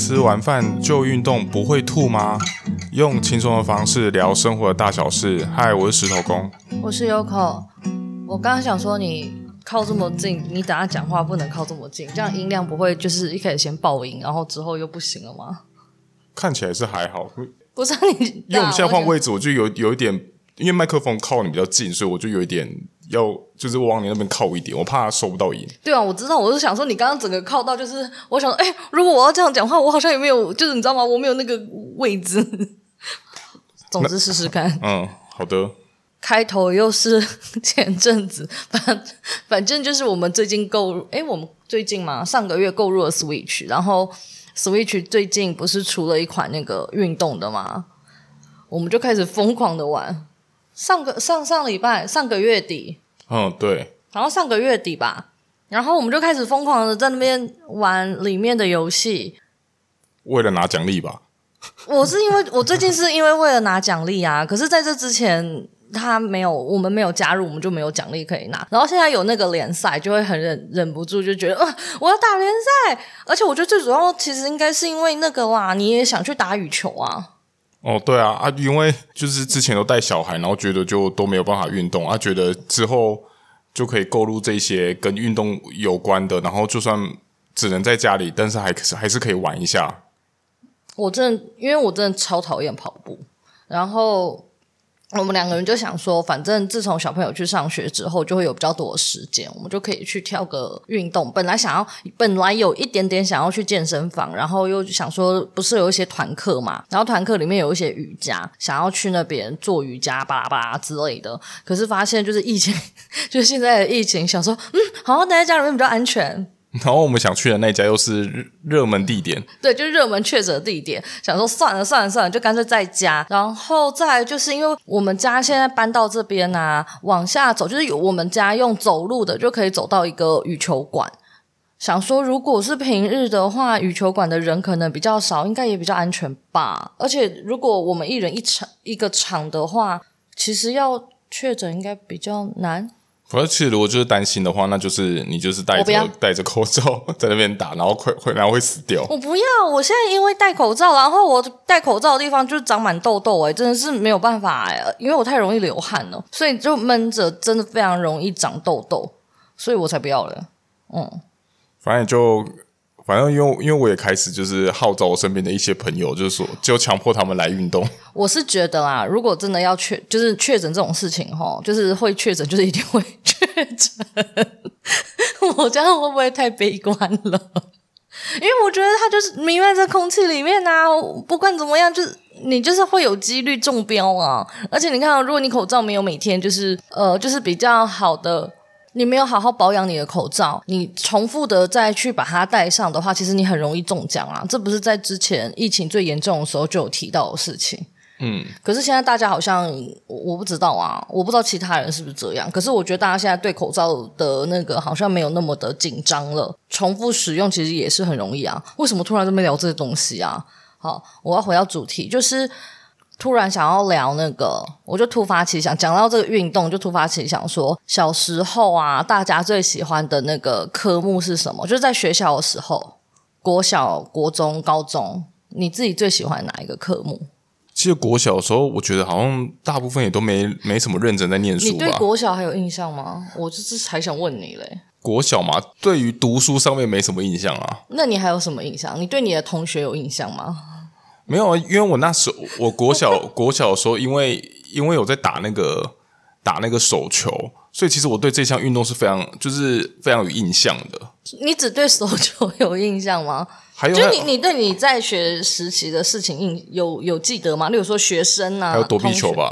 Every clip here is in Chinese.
吃完饭就运动不会吐吗？用轻松的方式聊生活的大小事。嗨，我是石头公，我是 Yoko。我刚刚想说，你靠这么近，你等下讲话不能靠这么近，这样音量不会就是一开始先爆音，然后之后又不行了吗？看起来是还好，不是你，因为我们现在换位置，我就有有一点，因为麦克风靠你比较近，所以我就有一点。要就是往你那边靠一点，我怕他收不到音。对啊，我知道，我是想说你刚刚整个靠到，就是我想说，哎，如果我要这样讲话，我好像也没有，就是你知道吗？我没有那个位置。总之试试看。嗯，好的。开头又是前阵子，反反正就是我们最近购入，哎，我们最近嘛，上个月购入了 Switch，然后 Switch 最近不是出了一款那个运动的吗？我们就开始疯狂的玩。上个上上礼拜，上个月底，嗯，对，然后上个月底吧，然后我们就开始疯狂的在那边玩里面的游戏，为了拿奖励吧。我是因为我最近是因为为了拿奖励啊，可是在这之前他没有，我们没有加入，我们就没有奖励可以拿。然后现在有那个联赛，就会很忍忍不住就觉得，呃，我要打联赛，而且我觉得最主要其实应该是因为那个啦，你也想去打羽球啊。哦，对啊，啊，因为就是之前都带小孩，然后觉得就都没有办法运动，啊，觉得之后就可以购入这些跟运动有关的，然后就算只能在家里，但是还是还是可以玩一下。我真的，因为我真的超讨厌跑步，然后。我们两个人就想说，反正自从小朋友去上学之后，就会有比较多的时间，我们就可以去跳个运动。本来想要，本来有一点点想要去健身房，然后又想说，不是有一些团课嘛？然后团课里面有一些瑜伽，想要去那边做瑜伽，巴拉巴拉之类的。可是发现就是疫情，就现在的疫情，想说，嗯，好好待在家里面比较安全。然后我们想去的那家又是热门地点，对，就是热门确诊地点。想说算了算了算了，就干脆在家。然后再就是因为我们家现在搬到这边啊，往下走就是有我们家用走路的就可以走到一个羽球馆。想说如果是平日的话，羽球馆的人可能比较少，应该也比较安全吧。而且如果我们一人一场一个场的话，其实要确诊应该比较难。而且如果就是担心的话，那就是你就是戴着戴着口罩 在那边打，然后会会然后会死掉。我不要！我现在因为戴口罩，然后我戴口罩的地方就长满痘痘，哎，真的是没有办法哎，因为我太容易流汗了，所以就闷着，真的非常容易长痘痘，所以我才不要了。嗯，反正就。反正因为因为我也开始就是号召我身边的一些朋友，就是说就强迫他们来运动。我是觉得啦，如果真的要确就是确诊这种事情齁，就是会确诊，就是一定会确诊。我这样会不会太悲观了？因为我觉得它就是弥漫在空气里面啊，不管怎么样，就是你就是会有几率中标啊。而且你看，如果你口罩没有每天就是呃就是比较好的。你没有好好保养你的口罩，你重复的再去把它戴上的话，其实你很容易中奖啊！这不是在之前疫情最严重的时候就有提到的事情。嗯，可是现在大家好像我不知道啊，我不知道其他人是不是这样。可是我觉得大家现在对口罩的那个好像没有那么的紧张了，重复使用其实也是很容易啊。为什么突然这么聊这些东西啊？好，我要回到主题，就是。突然想要聊那个，我就突发奇想，讲到这个运动，就突发奇想说，小时候啊，大家最喜欢的那个科目是什么？就是在学校的时候，国小、国中、高中，你自己最喜欢哪一个科目？其实国小的时候，我觉得好像大部分也都没没什么认真在念书吧。你对国小还有印象吗？我就是还想问你嘞。国小嘛，对于读书上面没什么印象啊。那你还有什么印象？你对你的同学有印象吗？没有啊，因为我那时候我国小 国小的时候，因为因为我在打那个打那个手球，所以其实我对这项运动是非常就是非常有印象的。你只对手球有印象吗？还有，就你你对你在学时期的事情印有有记得吗？例如说学生啊，还有躲避球吧。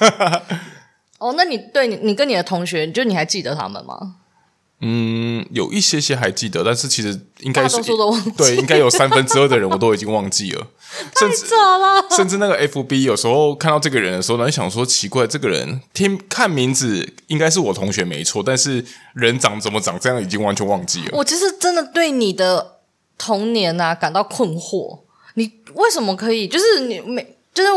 哦，那你对你你跟你的同学，就你还记得他们吗？嗯，有一些些还记得，但是其实应该是。对，应该有三分之二的人我都已经忘记了。太扯了！甚至那个 FB 有时候看到这个人的时候，呢，想说奇怪，这个人听看名字应该是我同学没错，但是人长怎么长这样，已经完全忘记了。我其实真的对你的童年啊感到困惑，你为什么可以？就是你每，就是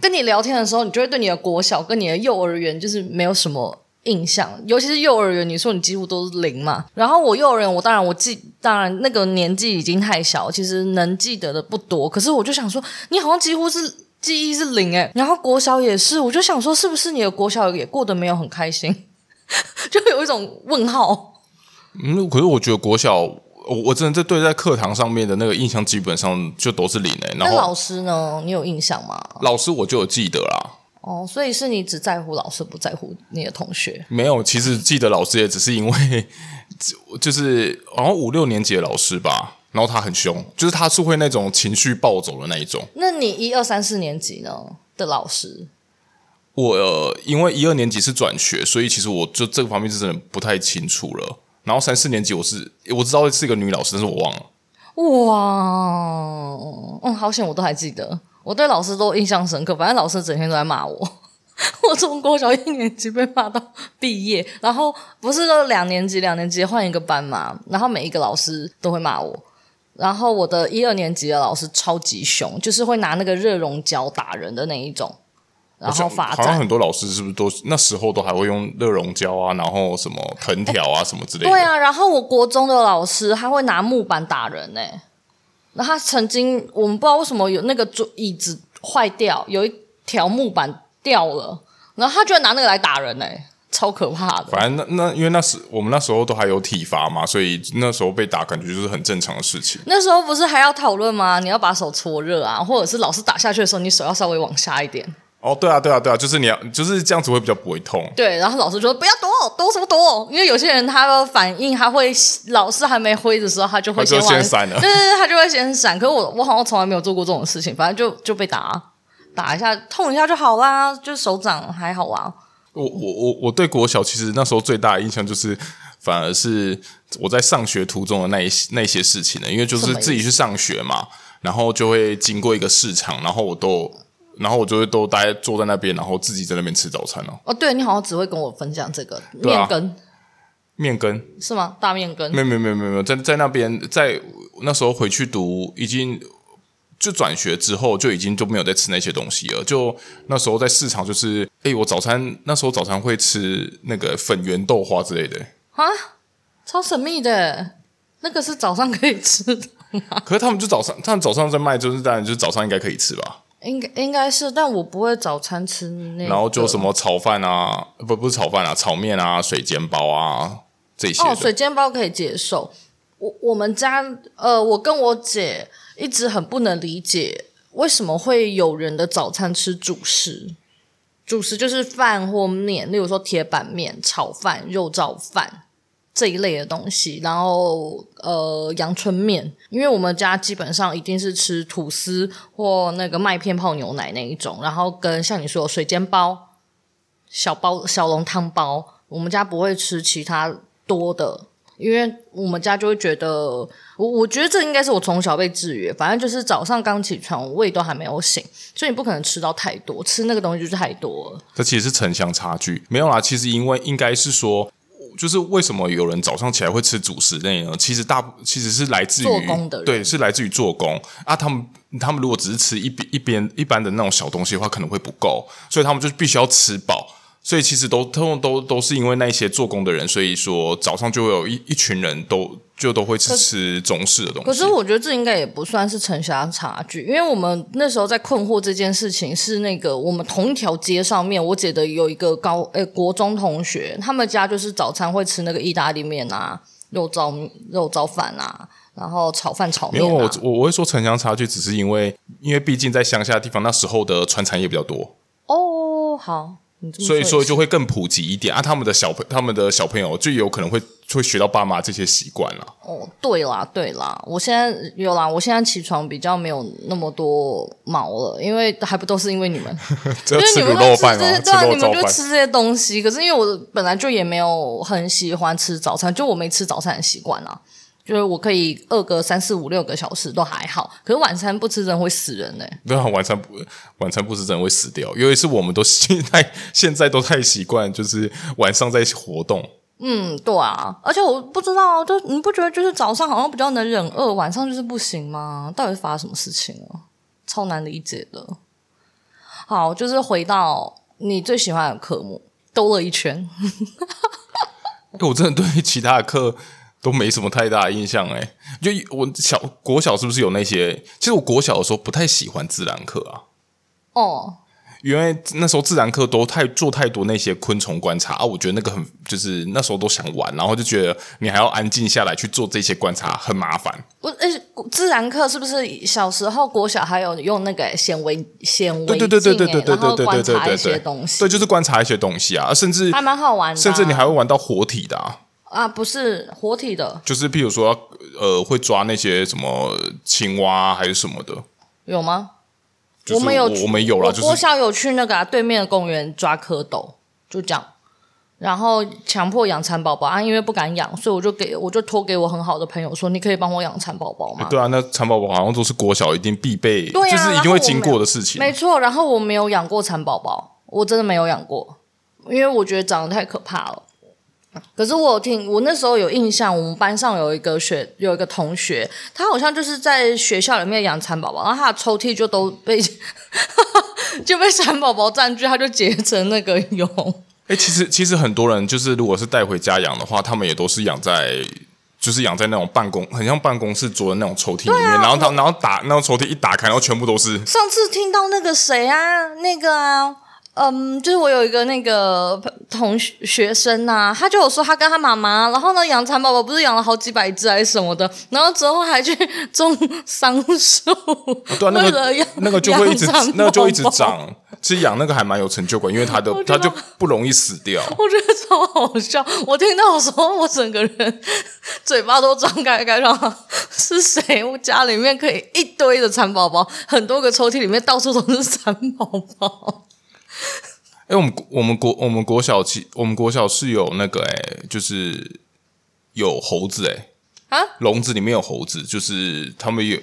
跟你聊天的时候，你就会对你的国小跟你的幼儿园就是没有什么。印象，尤其是幼儿园，你说你几乎都是零嘛。然后我幼儿园，我当然我记，当然那个年纪已经太小，其实能记得的不多。可是我就想说，你好像几乎是记忆是零诶。然后国小也是，我就想说，是不是你的国小也过得没有很开心？就有一种问号。嗯，可是我觉得国小，我我真的在对在课堂上面的那个印象，基本上就都是零诶。然后老师呢？你有印象吗？老师我就有记得啦。哦，所以是你只在乎老师，不在乎你的同学？没有，其实记得老师也只是因为，就是好像五六年级的老师吧，然后他很凶，就是他是会那种情绪暴走的那一种。那你一二三四年级呢的老师？我、呃、因为一二年级是转学，所以其实我就这个方面是真的不太清楚了。然后三四年级我是我知道是一个女老师，但是我忘了。哇，嗯，好险，我都还记得。我对老师都印象深刻，反正老师整天都在骂我。我从国小一年级被骂到毕业，然后不是说两年级两年级换一个班嘛，然后每一个老师都会骂我。然后我的一二年级的老师超级凶，就是会拿那个热熔胶打人的那一种。然后罚站。好像很多老师是不是都那时候都还会用热熔胶啊，然后什么藤条啊什么之类的？对啊，然后我国中的老师他会拿木板打人呢、欸。那他曾经，我们不知道为什么有那个桌椅子坏掉，有一条木板掉了，然后他居然拿那个来打人呢、欸，超可怕的。反正那那因为那时我们那时候都还有体罚嘛，所以那时候被打感觉就是很正常的事情。那时候不是还要讨论吗？你要把手搓热啊，或者是老师打下去的时候，你手要稍微往下一点。哦，对啊，对啊，对啊，就是你要就是这样子会比较不会痛。对，然后老师就说不要躲，躲什么躲？因为有些人他的反应，他会老师还没挥的时候，他就会先先闪了。对对对，他就会先闪。可是我我好像从来没有做过这种事情，反正就就被打，打一下痛一下就好啦，就是手掌还好啊。我我我我对国小其实那时候最大的印象就是，反而是我在上学途中的那一些那些事情呢，因为就是自己去上学嘛，然后就会经过一个市场，然后我都。然后我就会都待坐在那边，然后自己在那边吃早餐哦。哦，对，你好像只会跟我分享这个面羹，面羹是吗？大面羹？没有没有没有没有，在在那边，在那时候回去读，已经就转学之后就已经就没有再吃那些东西了。就那时候在市场，就是哎，我早餐那时候早餐会吃那个粉圆豆花之类的啊，超神秘的，那个是早上可以吃的？可是他们就早上，他们早上在卖，就是当然就是早上应该可以吃吧。应该应该是，但我不会早餐吃那。然后就什么炒饭啊，不不是炒饭啊，炒面啊，水煎包啊这些。哦，水煎包可以接受。我我们家呃，我跟我姐一直很不能理解，为什么会有人的早餐吃主食？主食就是饭或面，例如说铁板面、炒饭、肉燥饭。这一类的东西，然后呃，阳春面，因为我们家基本上一定是吃吐司或那个麦片泡牛奶那一种，然后跟像你说的水煎包、小包小笼汤包，我们家不会吃其他多的，因为我们家就会觉得，我我觉得这应该是我从小被制约，反正就是早上刚起床，胃都还没有醒，所以你不可能吃到太多，吃那个东西就是太多了。这其实是城乡差距，没有啦，其实因为应该是说。就是为什么有人早上起来会吃主食类呢？其实大其实是来自于做工的人，对，是来自于做工啊。他们他们如果只是吃一边一边一般的那种小东西的话，可能会不够，所以他们就必须要吃饱。所以其实都通通都都是因为那些做工的人，所以说早上就会有一一群人都就都会吃吃中式的东西。可是我觉得这应该也不算是城乡差距，因为我们那时候在困惑这件事情，是那个我们同一条街上面，我姐的有一个高诶国中同学，他们家就是早餐会吃那个意大利面啊、肉燥肉燥饭啊，然后炒饭炒面啊。因为我我我会说城乡差距，只是因为因为毕竟在乡下的地方，那时候的川产业比较多。哦，好。所以说就会更普及一点啊，他们的小朋他们的小朋友就有可能会会学到爸妈这些习惯了。哦，对啦，对啦，我现在有啦，我现在起床比较没有那么多毛了，因为还不都是因为你们，因为你们都吃这些，对啊，你们就吃这些东西。可是因为我本来就也没有很喜欢吃早餐，就我没吃早餐的习惯啊。就是我可以饿个三四五六个小时都还好，可是晚餐不吃真的会死人呢、欸。对啊，晚餐不晚餐不吃真的会死掉，因为是我们都 现在现在都太习惯，就是晚上在活动。嗯，对啊，而且我不知道，就你不觉得就是早上好像比较能忍饿，晚上就是不行吗？到底发生什么事情了？超难理解的。好，就是回到你最喜欢的科目。兜了一圈。我真的对其他的课都没什么太大的印象哎。就我小国小是不是有那些？其实我国小的时候不太喜欢自然课啊。哦。因为那时候自然课都太做太多那些昆虫观察啊，我觉得那个很就是那时候都想玩，然后就觉得你还要安静下来去做这些观察很麻烦。不，诶，自然课是不是小时候国小还有用那个显微显微镜？对对对对对对对对对对对对对，对，就是观察一些东西啊，甚至还蛮好玩的，甚至你还会玩到活体的啊。啊，不是活体的，就是譬如说呃，会抓那些什么青蛙还是什么的，有吗？我们有，我们有了。我小有去那个、啊、对面的公园抓蝌蚪，就这样。然后强迫养蚕宝宝啊，因为不敢养，所以我就给我就托给我很好的朋友说：“你可以帮我养蚕宝宝吗？”对啊，那蚕宝宝好像都是国小一定必备，对啊、就是一定会经过的事情。没错，然后我没有养过蚕宝宝，我真的没有养过，因为我觉得长得太可怕了。可是我听我那时候有印象，我们班上有一个学有一个同学，他好像就是在学校里面养蚕宝宝，然后他的抽屉就都被 就被蚕宝宝占据，他就结成那个蛹。哎、欸，其实其实很多人就是如果是带回家养的话，他们也都是养在就是养在那种办公很像办公室桌的那种抽屉里面，啊、然后他然后打那种抽屉一打开，然后全部都是。上次听到那个谁啊，那个啊。嗯，就是我有一个那个同学学生呐、啊，他就有说他跟他妈妈，然后呢养蚕宝宝不是养了好几百只还是什么的，然后之后还去种桑树，啊、对、啊，那个那个就会一直那个就一直长。其实养那个还蛮有成就感，因为它的它就不容易死掉。我觉得超好笑，我听到的时候我整个人嘴巴都张开开，说是谁？我家里面可以一堆的蚕宝宝，很多个抽屉里面到处都是蚕宝宝。哎、欸，我们我们国我们国小其我们国小是有那个哎、欸，就是有猴子哎、欸，啊，笼子里面有猴子，就是他们有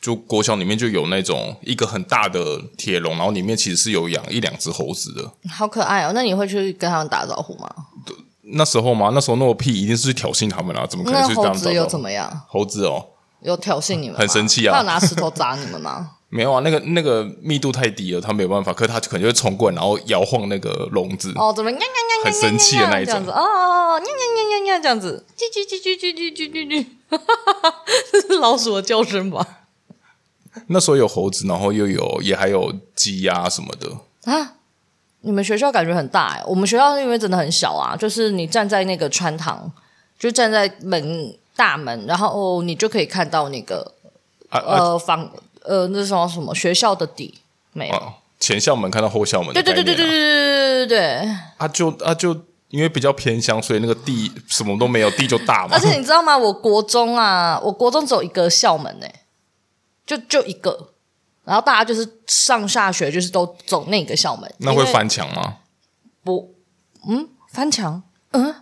就国小里面就有那种一个很大的铁笼，然后里面其实是有养一两只猴子的，好可爱哦。那你会去跟他们打招呼吗？那时候吗？那时候那么屁，一定是去挑衅他们啊，怎么可能去这样？猴子又怎么样？猴子哦，有挑衅你们，很生气啊，他有拿石头砸你们吗？没有啊，那个那个密度太低了，他没有办法。可是他可能就会冲过来，然后摇晃那个笼子。哦，怎么样样样样很生气的那一种。哦哦，呀呀呀呀呀这样子，叽叽叽叽叽叽叽叽叽，哈哈哈哈，这是老鼠的叫声吧？那时候有猴子，然后又有也还有鸡鸭什么的啊。你们学校感觉很大哎，我们学校因为真的很小啊，就是你站在那个穿堂，就站在门大门，然后哦，你就可以看到那个、呃房。呃，那什么什么学校的底没有？啊、前校门看到后校门的、啊，对对对对对对对对对啊就啊就因为比较偏乡，所以那个地什么都没有，地就大嘛。而且你知道吗？我国中啊，我国中只有一个校门呢，就就一个，然后大家就是上下学就是都走那个校门。那会翻墙吗？不，嗯，翻墙，嗯，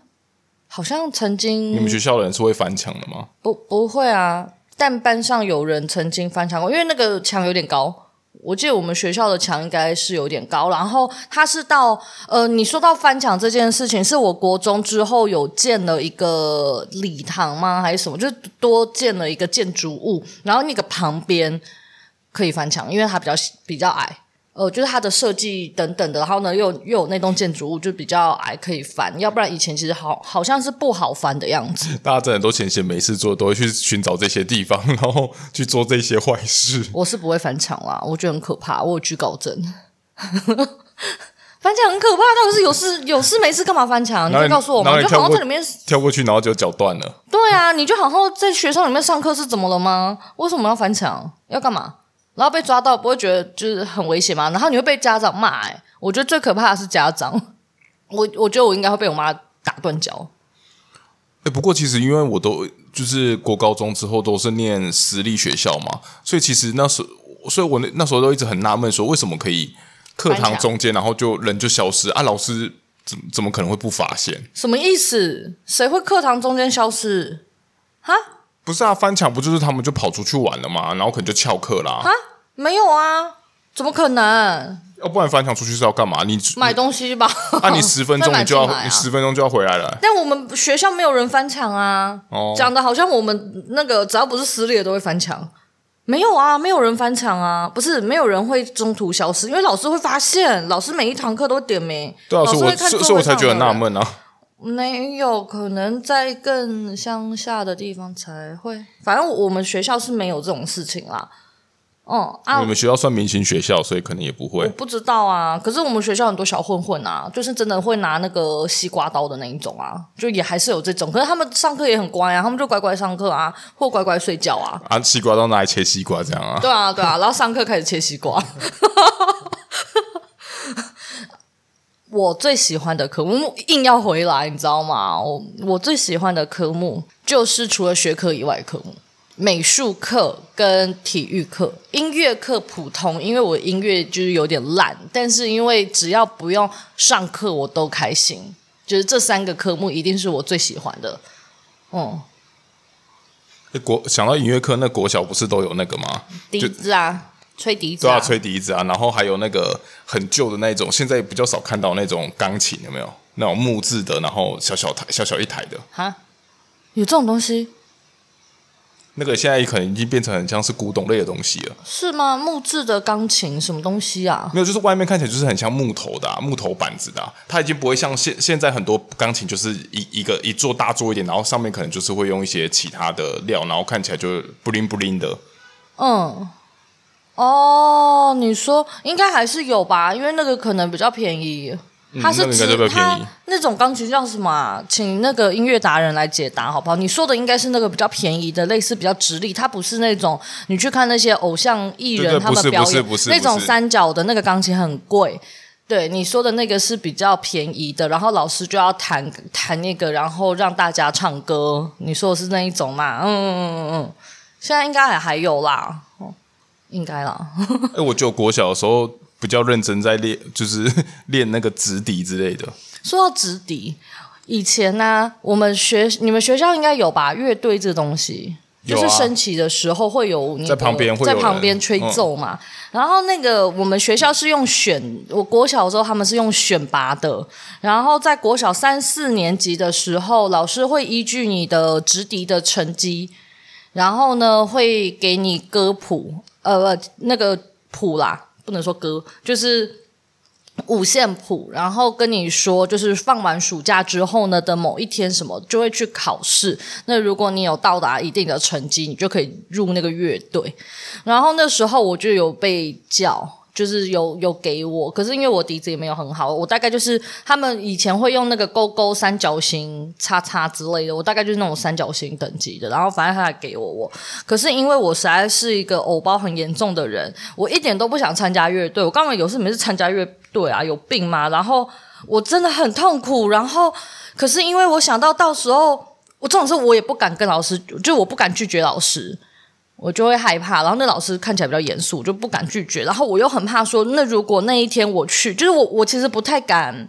好像曾经你们学校的人是会翻墙的吗？不，不会啊。但班上有人曾经翻墙过，因为那个墙有点高。我记得我们学校的墙应该是有点高，然后他是到呃，你说到翻墙这件事情，是我国中之后有建了一个礼堂吗？还是什么？就多建了一个建筑物，然后那个旁边可以翻墙，因为它比较比较矮。呃，就是它的设计等等的，然后呢，又又有那栋建筑物就比较矮，可以翻。要不然以前其实好好像是不好翻的样子。大家真的都闲闲没事做，都会去寻找这些地方，然后去做这些坏事。我是不会翻墙啦，我觉得很可怕，我有惧高症。翻墙很可怕，到底是有事有事没事干嘛翻墙？你可以告诉我吗？就好像在里面跳过去，然后就脚断了。对啊，你就好好在学校里面上课是怎么了吗？为什么要翻墙？要干嘛？然后被抓到，不会觉得就是很危险吗？然后你会被家长骂，哎，我觉得最可怕的是家长。我我觉得我应该会被我妈打断脚。哎，不过其实因为我都就是国高中之后都是念私立学校嘛，所以其实那时候，所以我那那时候都一直很纳闷，说为什么可以课堂中间，然后就人就消失啊？老师怎怎么可能会不发现？什么意思？谁会课堂中间消失？哈？不是啊，翻墙不就是他们就跑出去玩了嘛？然后可能就翘课啦。啊，没有啊，怎么可能？要不然翻墙出去是要干嘛？你买东西吧。那、啊、你十分钟你就要，啊、你十分钟就要回来了。但我们学校没有人翻墙啊。哦。讲的好像我们那个只要不是私立的都会翻墙。没有啊，没有人翻墙啊，不是没有人会中途消失，因为老师会发现，老师每一堂课都点名。对啊，所以我所以我才觉得纳闷啊。没有，可能在更乡下的地方才会。反正我们学校是没有这种事情啦。哦、嗯，啊，你们学校算明星学校，所以可能也不会。我不知道啊，可是我们学校很多小混混啊，就是真的会拿那个西瓜刀的那一种啊，就也还是有这种。可是他们上课也很乖啊，他们就乖乖上课啊，或乖乖睡觉啊。啊，西瓜刀拿来切西瓜这样啊？对啊，对啊，然后上课开始切西瓜。我最喜欢的科目硬要回来，你知道吗？我我最喜欢的科目就是除了学科以外的科目。美术课跟体育课，音乐课普通，因为我音乐就是有点烂，但是因为只要不用上课，我都开心。就是这三个科目一定是我最喜欢的。嗯，国想到音乐课，那国小不是都有那个吗？笛子啊，吹笛子啊，对啊，吹笛子啊，然后还有那个很旧的那种，现在比较少看到那种钢琴，有没有？那种木质的，然后小小台、小小一台的。哈，有这种东西？那个现在可能已经变成很像是古董类的东西了，是吗？木质的钢琴什么东西啊？没有，就是外面看起来就是很像木头的、啊、木头板子的、啊，它已经不会像现现在很多钢琴就是一一个一座大桌一点，然后上面可能就是会用一些其他的料，然后看起来就不灵不灵的。嗯，哦，你说应该还是有吧，因为那个可能比较便宜。他是指、他那种钢琴叫什么、啊？请那个音乐达人来解答好不好？你说的应该是那个比较便宜的，类似比较直立，它不是那种你去看那些偶像艺人他们表演那种三角的那个钢琴很贵。对，你说的那个是比较便宜的，然后老师就要弹弹那个，然后让大家唱歌。你说的是那一种嘛？嗯嗯嗯嗯，现在应该还还有啦，哦，应该啦。哎，我就国小的时候。比较认真在练，就是 练那个直笛之类的。说到直笛，以前呢、啊，我们学你们学校应该有吧？乐队这东西，啊、就是升旗的时候会有你在旁边会在旁边吹奏嘛。嗯、然后那个我们学校是用选，我国小的时候他们是用选拔的。然后在国小三四年级的时候，老师会依据你的直笛的成绩，然后呢会给你歌谱，呃，不那个谱啦。不能说歌，就是五线谱，然后跟你说，就是放完暑假之后呢的某一天什么就会去考试。那如果你有到达一定的成绩，你就可以入那个乐队。然后那时候我就有被叫。就是有有给我，可是因为我笛子也没有很好，我大概就是他们以前会用那个勾勾、三角形、叉叉之类的，我大概就是那种三角形等级的。然后反正他还给我我，可是因为我实在是一个偶包很严重的人，我一点都不想参加乐队。我刚刚有事没事参加乐队啊？有病吗？然后我真的很痛苦。然后可是因为我想到到时候我这种事我也不敢跟老师，就我不敢拒绝老师。我就会害怕，然后那老师看起来比较严肃，我就不敢拒绝。然后我又很怕说，那如果那一天我去，就是我我其实不太敢，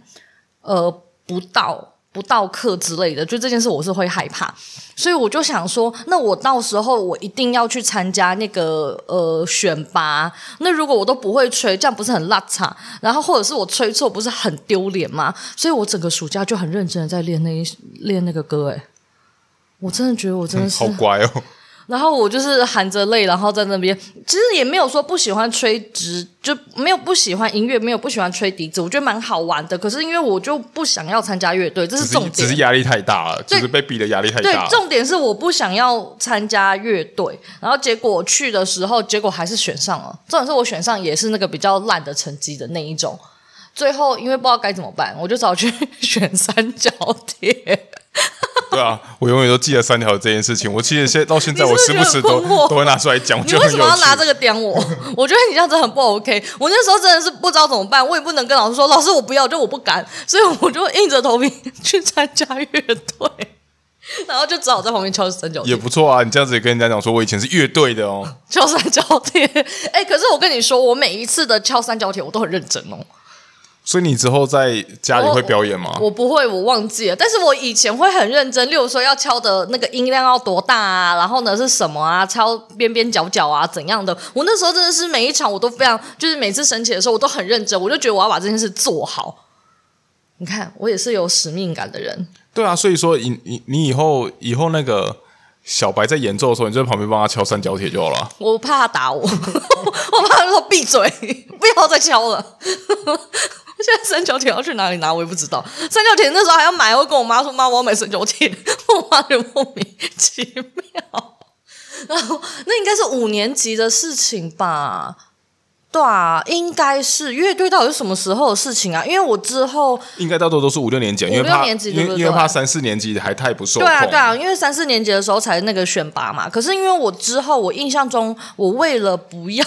呃，不到不到课之类的，就这件事我是会害怕。所以我就想说，那我到时候我一定要去参加那个呃选拔。那如果我都不会吹，这样不是很邋遢？然后或者是我吹错，不是很丢脸吗？所以我整个暑假就很认真的在练那一练那个歌。诶，我真的觉得我真的是、好乖哦。然后我就是含着泪，然后在那边，其实也没有说不喜欢吹直，就没有不喜欢音乐，没有不喜欢吹笛子，我觉得蛮好玩的。可是因为我就不想要参加乐队，这是重点，只是，压力太大了，就是被逼的压力太大。对，重点是我不想要参加乐队，然后结果我去的时候，结果还是选上了。重点是我选上也是那个比较烂的成绩的那一种。最后因为不知道该怎么办，我就找去 选三角铁。对啊，我永远都记得三条这件事情。我其实现在到现在，我时不时都都会拿出来讲。你为什么要拿这个点我？我觉得你这样子很不 OK。我那时候真的是不知道怎么办，我也不能跟老师说，老师我不要，就我不敢，所以我就硬着头皮去参加乐队，然后就只好在旁边敲三角铁。也不错啊，你这样子也跟人家讲说，我以前是乐队的哦，敲三角铁。哎，可是我跟你说，我每一次的敲三角铁，我都很认真哦。所以你之后在家里会表演吗？我，我不会，我忘记了。但是我以前会很认真，例如说要敲的那个音量要多大啊，然后呢是什么啊，敲边边角角啊怎样的。我那时候真的是每一场我都非常，就是每次升旗的时候我都很认真，我就觉得我要把这件事做好。你看，我也是有使命感的人。对啊，所以说你你你以后以后那个小白在演奏的时候，你就在旁边帮他敲三角铁就好了。我怕他打我，我怕他说闭嘴，不要再敲了。现在三角铁要去哪里拿，我也不知道。三角铁那时候还要买，我跟我妈说：“妈，我要买三角铁。”我妈就莫名其妙。然后那应该是五年级的事情吧。对啊，应该是乐队到底是什么时候的事情啊？因为我之后应该大多都是五六年级，因为怕因为因为怕三四年级还太不受控。对啊，对啊，因为三四年级的时候才那个选拔嘛。可是因为我之后，我印象中，我为了不要，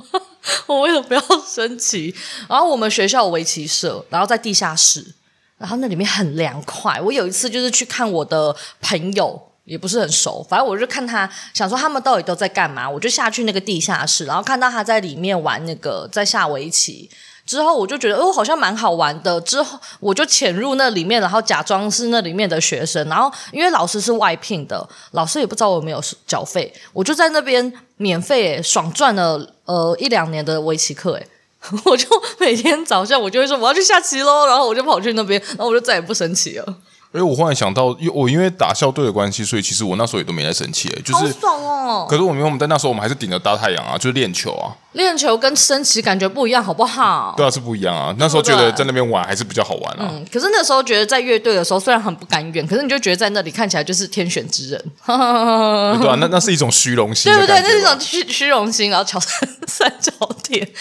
我为了不要升旗，然后我们学校有围棋社，然后在地下室，然后那里面很凉快。我有一次就是去看我的朋友。也不是很熟，反正我就看他，想说他们到底都在干嘛，我就下去那个地下室，然后看到他在里面玩那个在下围棋，之后我就觉得哦，好像蛮好玩的，之后我就潜入那里面，然后假装是那里面的学生，然后因为老师是外聘的，老师也不知道我没有缴费，我就在那边免费爽赚了呃一两年的围棋课，诶，我就每天早上我就会说我要去下棋喽，然后我就跑去那边，然后我就再也不升旗了。哎，我忽然想到，因我因为打校队的关系，所以其实我那时候也都没在生气，就是爽哦。可是我们我们在那时候，我们还是顶着大太阳啊，就是练球啊。练球跟升旗感觉不一样，好不好？对啊，是不一样啊。那时候觉得在那边玩还是比较好玩啊。嗯，可是那时候觉得在乐队的时候，虽然很不甘愿，可是你就觉得在那里看起来就是天选之人。对啊，那 那是一种虚荣心，对不对？那是一种虚虚荣心，然后乔三 三角铁。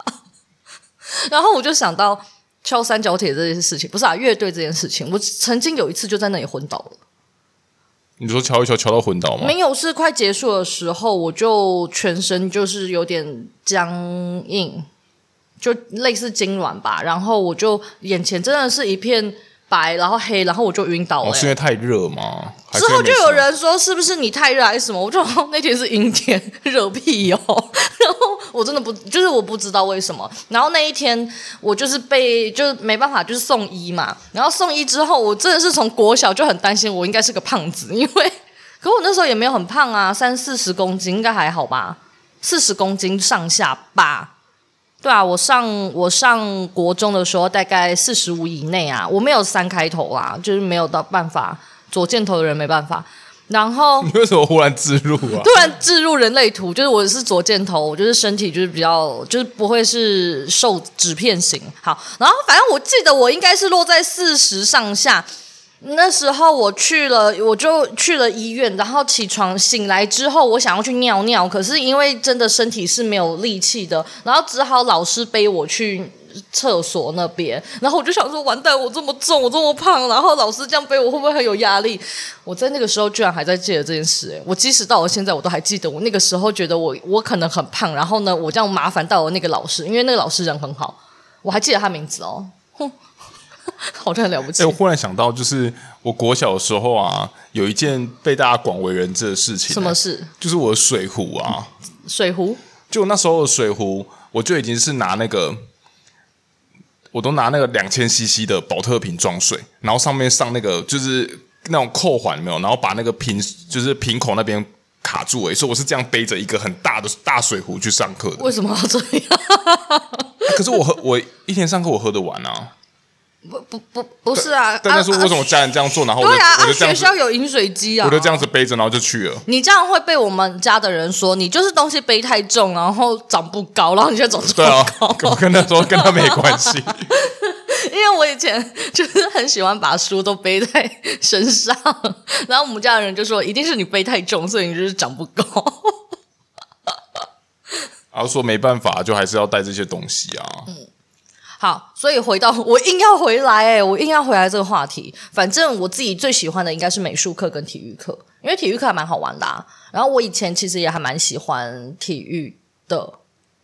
然后我就想到。敲三角铁这件事情不是啊，乐队这件事情，我曾经有一次就在那里昏倒了。你说敲一敲敲到昏倒吗？没有，是快结束的时候，我就全身就是有点僵硬，就类似痉挛吧。然后我就眼前真的是一片。白，然后黑，然后我就晕倒了。哦，是因为太热吗？之后就有人说是不是你太热还是什么？我就那天是阴天，热屁哟。然后我真的不，就是我不知道为什么。然后那一天我就是被，就是没办法，就是送医嘛。然后送医之后，我真的是从国小就很担心我应该是个胖子，因为 可我那时候也没有很胖啊，三四十公斤应该还好吧，四十公斤上下吧。对啊，我上我上国中的时候大概四十五以内啊，我没有三开头啊，就是没有到办法左箭头的人没办法。然后 你为什么忽然置入啊？突然置入人类图，就是我是左箭头，我就是身体就是比较就是不会是瘦纸片型。好，然后反正我记得我应该是落在四十上下。那时候我去了，我就去了医院，然后起床醒来之后，我想要去尿尿，可是因为真的身体是没有力气的，然后只好老师背我去厕所那边，然后我就想说，完蛋，我这么重，我这么胖，然后老师这样背我会不会很有压力？我在那个时候居然还在记得这件事，诶，我即使到了现在，我都还记得我那个时候觉得我我可能很胖，然后呢，我这样麻烦到了那个老师，因为那个老师人很好，我还记得他名字哦，哼。好像很了不起。哎、欸，我忽然想到，就是我国小的时候啊，有一件被大家广为人知的事情。什么事？就是我的水壶啊。水壶？就那时候的水壶，我就已经是拿那个，我都拿那个两千 CC 的保特瓶装水，然后上面上那个就是那种扣环，没有，然后把那个瓶就是瓶口那边卡住，哎，所以我是这样背着一个很大的大水壶去上课的。为什么要这样？啊、可是我喝，我一天上课我喝得完啊。不不不不是啊！但是为什么家人这样做？然后我就对啊，我就这样学校有饮水机啊，我就这样子背着，然后就去了。你这样会被我们家的人说你就是东西背太重，然后长不高，然后你现在长这么高。对啊，我跟他说跟他没关系，因为我以前就是很喜欢把书都背在身上，然后我们家的人就说一定是你背太重，所以你就是长不高。然后说没办法，就还是要带这些东西啊。嗯。好，所以回到我硬要回来，诶，我硬要回来这个话题。反正我自己最喜欢的应该是美术课跟体育课，因为体育课还蛮好玩的啊。然后我以前其实也还蛮喜欢体育的。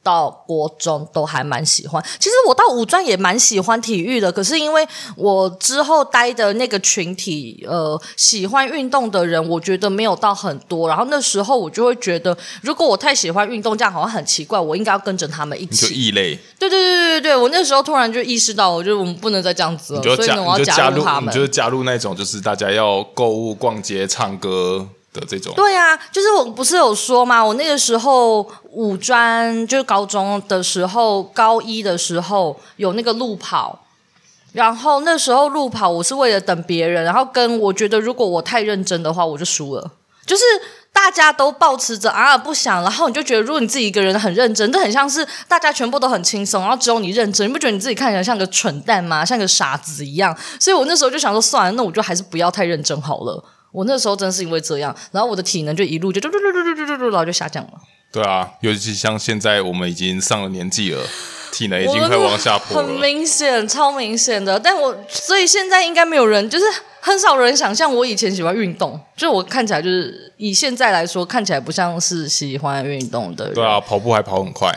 到国中都还蛮喜欢，其实我到五专也蛮喜欢体育的，可是因为我之后待的那个群体，呃，喜欢运动的人，我觉得没有到很多。然后那时候我就会觉得，如果我太喜欢运动，这样好像很奇怪，我应该要跟着他们一起。就异类。对对对对对，我那时候突然就意识到，我觉得我们不能再这样子了，所以呢，我要加入他们。就是加入那种，就是大家要购物、逛街、唱歌。的这种对、啊，就是我不是有说吗？我那个时候五专就是高中的时候，高一的时候有那个路跑，然后那时候路跑，我是为了等别人，然后跟我觉得如果我太认真的话，我就输了。就是大家都抱持着啊不想，然后你就觉得如果你自己一个人很认真，这很像是大家全部都很轻松，然后只有你认真，你不觉得你自己看起来像个蠢蛋吗？像个傻子一样。所以我那时候就想说，算了，那我就还是不要太认真好了。我那时候真是因为这样，然后我的体能就一路就嘟嘟嘟嘟嘟嘟嘟，然后就下降了。对啊，尤其像现在我们已经上了年纪了。体能已经快往下坡了，很明显，超明显的。但我所以现在应该没有人，就是很少人想象我以前喜欢运动，就我看起来就是以现在来说，看起来不像是喜欢运动的人。对啊，跑步还跑很快。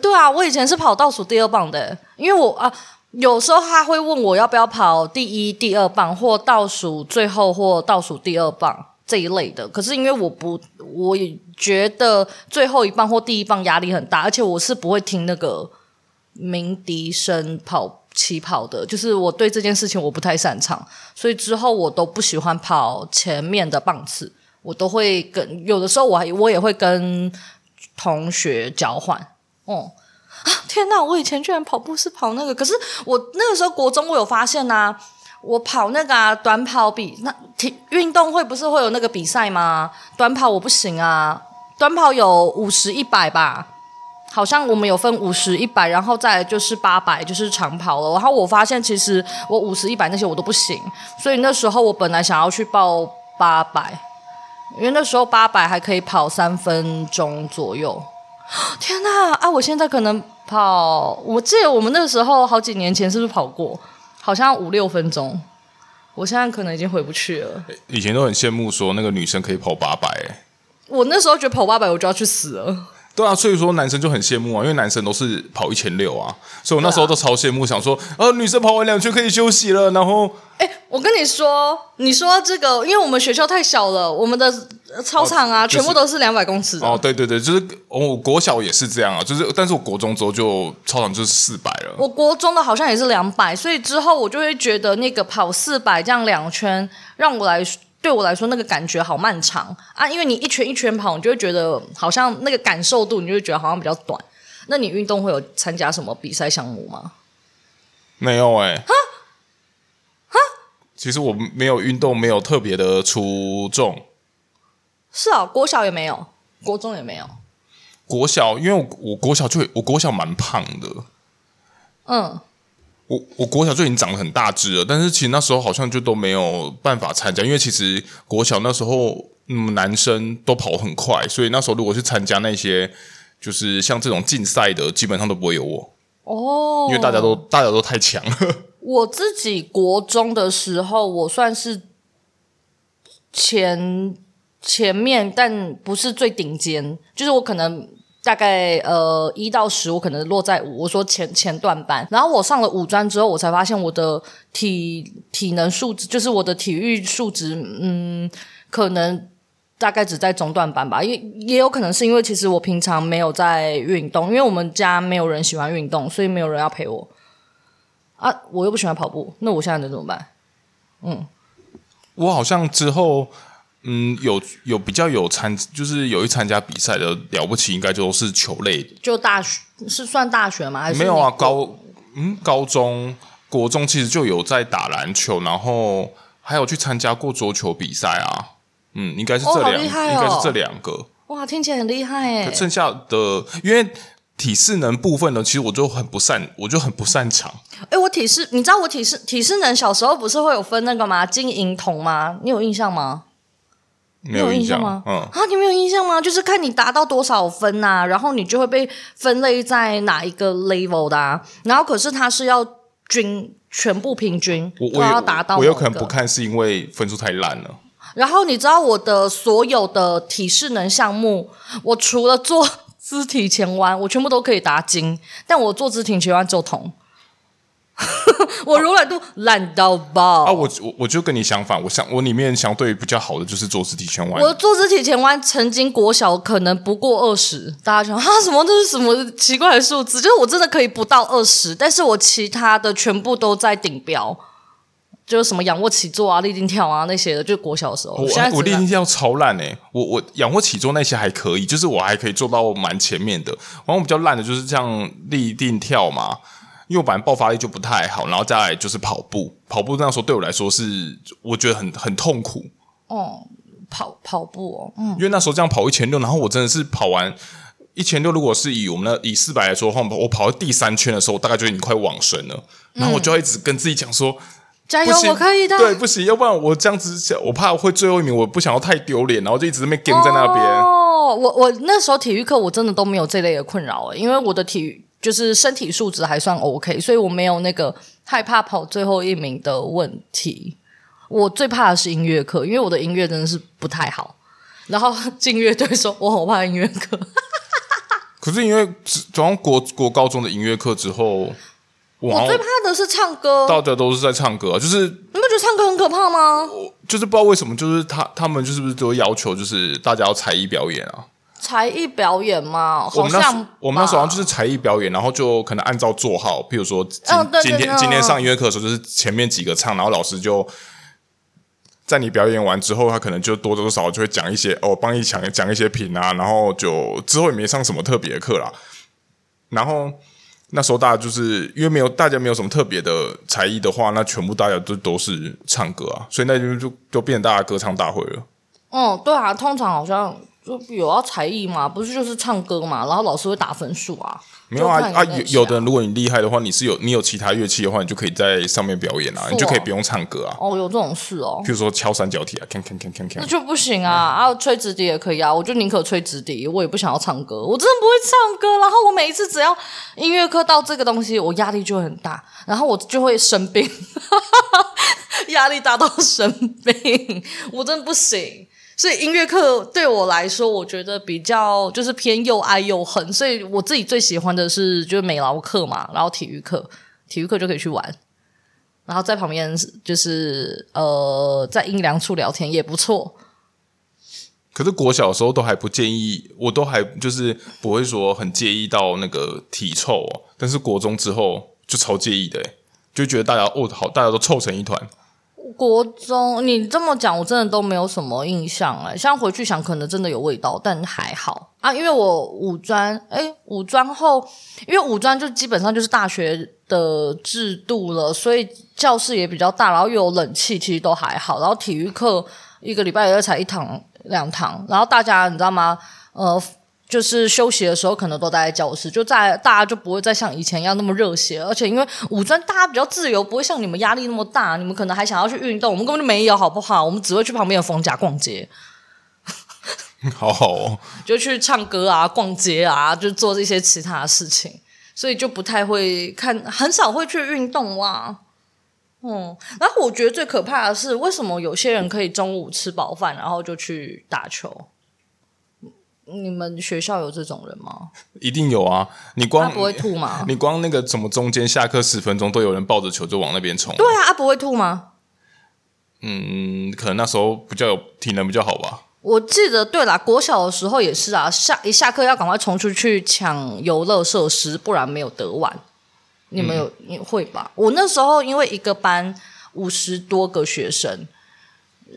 对啊，我以前是跑倒数第二棒的，因为我啊，有时候他会问我要不要跑第一、第二棒，或倒数最后，或倒数第二棒这一类的。可是因为我不，我也觉得最后一棒或第一棒压力很大，而且我是不会听那个。鸣笛声跑起跑的，就是我对这件事情我不太擅长，所以之后我都不喜欢跑前面的棒次，我都会跟有的时候我还我也会跟同学交换。哦啊，天哪！我以前居然跑步是跑那个，可是我那个时候国中我有发现呐、啊，我跑那个啊短跑比那体运动会不是会有那个比赛吗？短跑我不行啊，短跑有五十一百吧。好像我们有分五十、一百，然后再就是八百，就是长跑了。然后我发现其实我五十、一百那些我都不行，所以那时候我本来想要去报八百，因为那时候八百还可以跑三分钟左右。天哪！啊，我现在可能跑，我记得我们那个时候好几年前是不是跑过？好像五六分钟。我现在可能已经回不去了。以前都很羡慕说那个女生可以跑八百，我那时候觉得跑八百我就要去死了。对啊，所以说男生就很羡慕啊，因为男生都是跑一千六啊，所以我那时候都超羡慕，想说，呃，女生跑完两圈可以休息了，然后，哎，我跟你说，你说这个，因为我们学校太小了，我们的操场啊，哦就是、全部都是两百公尺。哦，对对对，就是我国小也是这样啊，就是，但是我国中之后就操场就是四百了。我国中的好像也是两百，所以之后我就会觉得那个跑四百这样两圈，让我来。对我来说，那个感觉好漫长啊！因为你一圈一圈跑，你就会觉得好像那个感受度，你就会觉得好像比较短。那你运动会有参加什么比赛项目吗？没有哎、欸。哈？哈？其实我没有运动，没有特别的出众。是啊，国小也没有，国中也没有。国小，因为我我国小就我国小蛮胖的。嗯。我我国小就已经长得很大只了，但是其实那时候好像就都没有办法参加，因为其实国小那时候嗯男生都跑很快，所以那时候如果去参加那些就是像这种竞赛的，基本上都不会有我哦，因为大家都大家都太强了。我自己国中的时候，我算是前前面，但不是最顶尖，就是我可能。大概呃一到十，我可能落在五。我说前前段班，然后我上了五专之后，我才发现我的体体能素质，就是我的体育素质，嗯，可能大概只在中段班吧。因为也有可能是因为其实我平常没有在运动，因为我们家没有人喜欢运动，所以没有人要陪我。啊，我又不喜欢跑步，那我现在能怎么办？嗯，我好像之后。嗯，有有比较有参，就是有一参加比赛的了不起，应该就是球类的。就大学是算大学吗？还是没有啊？高嗯，高中、国中其实就有在打篮球，然后还有去参加过桌球比赛啊。嗯，应该是这两，哦哦、应该是这两个。哇，听起来很厉害诶。剩下的因为体适能部分呢，其实我就很不擅，我就很不擅长。哎，我体适，你知道我体适体适能小时候不是会有分那个吗？金银铜吗？你有印象吗？没有印象，吗？嗯啊，你没有印象吗？就是看你达到多少分呐、啊，然后你就会被分类在哪一个 level 的、啊。然后可是它是要均全部平均，我我要达到我。我有可能不看，是因为分数太烂了。然后你知道我的所有的体适能项目，我除了做 肢体前弯，我全部都可以达金，但我做肢体前弯就铜。我柔软度烂到爆啊！我我我就跟你相反，我想我里面相对比较好的就是坐姿体前弯。我坐姿体前弯曾经国小可能不过二十，大家想啊什么这是什么奇怪的数字？就是我真的可以不到二十，但是我其他的全部都在顶标，就是什么仰卧起坐啊、立定跳啊那些的，就国小的时候。我我立定跳超烂哎、欸，我我仰卧起坐那些还可以，就是我还可以做到蛮前面的。然后我比较烂的就是这样立定跳嘛。因为我本来爆发力就不太好，然后再来就是跑步，跑步那时候对我来说是我觉得很很痛苦。哦，跑跑步哦，嗯，因为那时候这样跑一千六，然后我真的是跑完一千六，如果是以我们的以四百来说的话，我跑到第三圈的时候，大概就已经快往生了，然后我就要一直跟自己讲说。加油，我可以的。对，不行，要不然我这样子，我怕我会最后一名，我不想要太丢脸，然后就一直在那边跟在那边。哦，我我那时候体育课我真的都没有这类的困扰，因为我的体育就是身体素质还算 OK，所以我没有那个害怕跑最后一名的问题。我最怕的是音乐课，因为我的音乐真的是不太好。然后进乐队说，我好怕音乐课。可是因为从国国高中的音乐课之后。我最怕的是唱歌，大家都是在唱歌，就是你不觉得唱歌很可怕吗？就是不知道为什么，就是他他们就是不是都要求，就是大家要才艺表演啊？才艺表演吗？好像我们那时候好像就是才艺表演，然后就可能按照座号，譬如说今、哦、今天今天上音乐课的时候，就是前面几个唱，然后老师就在你表演完之后，他可能就多多少少就会讲一些哦，帮你讲讲一些品啊，然后就之后也没上什么特别的课啦，然后。那时候大家就是因为没有大家没有什么特别的才艺的话，那全部大家都都是唱歌啊，所以那就就就变成大家歌唱大会了。哦，对啊，通常好像就有要才艺嘛，不是就是唱歌嘛，然后老师会打分数啊。没有啊啊！有有的人，如果你厉害的话，你是有你有其他乐器的话，你就可以在上面表演啊，你就可以不用唱歌啊。哦，有这种事哦。比如说敲三角铁啊，锵锵锵锵锵。那就不行啊！啊，吹直笛也可以啊，我就宁可吹直笛，我也不想要唱歌，我真的不会唱歌。然后我每一次只要音乐课到这个东西，我压力就会很大，然后我就会生病，压力大到生病，我真的不行。所以音乐课对我来说，我觉得比较就是偏又爱又恨。所以我自己最喜欢的是就是美劳课嘛，然后体育课，体育课就可以去玩，然后在旁边就是呃在阴凉处聊天也不错。可是国小的时候都还不建议，我都还就是不会说很介意到那个体臭哦。但是国中之后就超介意的，就觉得大家哦好，大家都臭成一团。国中，你这么讲，我真的都没有什么印象哎。像回去想，可能真的有味道，但还好啊。因为我五专，诶，五专后，因为五专就基本上就是大学的制度了，所以教室也比较大，然后又有冷气，其实都还好。然后体育课一个礼拜也才一堂两堂，然后大家你知道吗？呃。就是休息的时候，可能都待在教室，就在大家就不会再像以前一样那么热血，而且因为五专大家比较自由，不会像你们压力那么大，你们可能还想要去运动，我们根本就没有，好不好？我们只会去旁边的逢甲逛街，好好哦，就去唱歌啊、逛街啊，就做这些其他的事情，所以就不太会看，很少会去运动哇。嗯，然后我觉得最可怕的是，为什么有些人可以中午吃饱饭，然后就去打球？你们学校有这种人吗？一定有啊！你光他不会吐吗？你光那个什么中间下课十分钟都有人抱着球就往那边冲。对啊，他不会吐吗？嗯，可能那时候比较有体能比较好吧。我记得对啦，国小的时候也是啊，下一下课要赶快冲出去抢游乐设施，不然没有得玩。你们有、嗯、你会吧？我那时候因为一个班五十多个学生，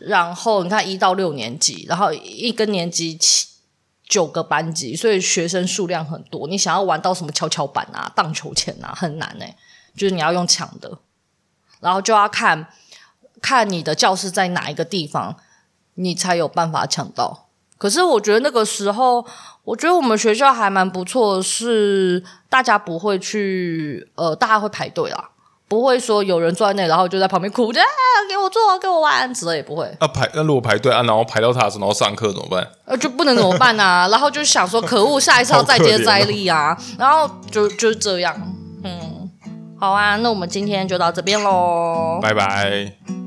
然后你看一到六年级，然后一个年级七。九个班级，所以学生数量很多。你想要玩到什么跷跷板啊、荡秋千啊，很难哎、就是你要用抢的，然后就要看看你的教室在哪一个地方，你才有办法抢到。可是我觉得那个时候，我觉得我们学校还蛮不错，是大家不会去，呃，大家会排队啦。不会说有人坐在那，然后就在旁边哭，啊，给我坐，给我玩，之类也不会。那、啊、排那如果排队啊，然后排到他的时候，然后上课怎么办？呃，就不能怎么办啊？然后就想说，可恶，下一次要再接再厉啊！然后就就是这样，嗯，好啊，那我们今天就到这边喽，拜拜。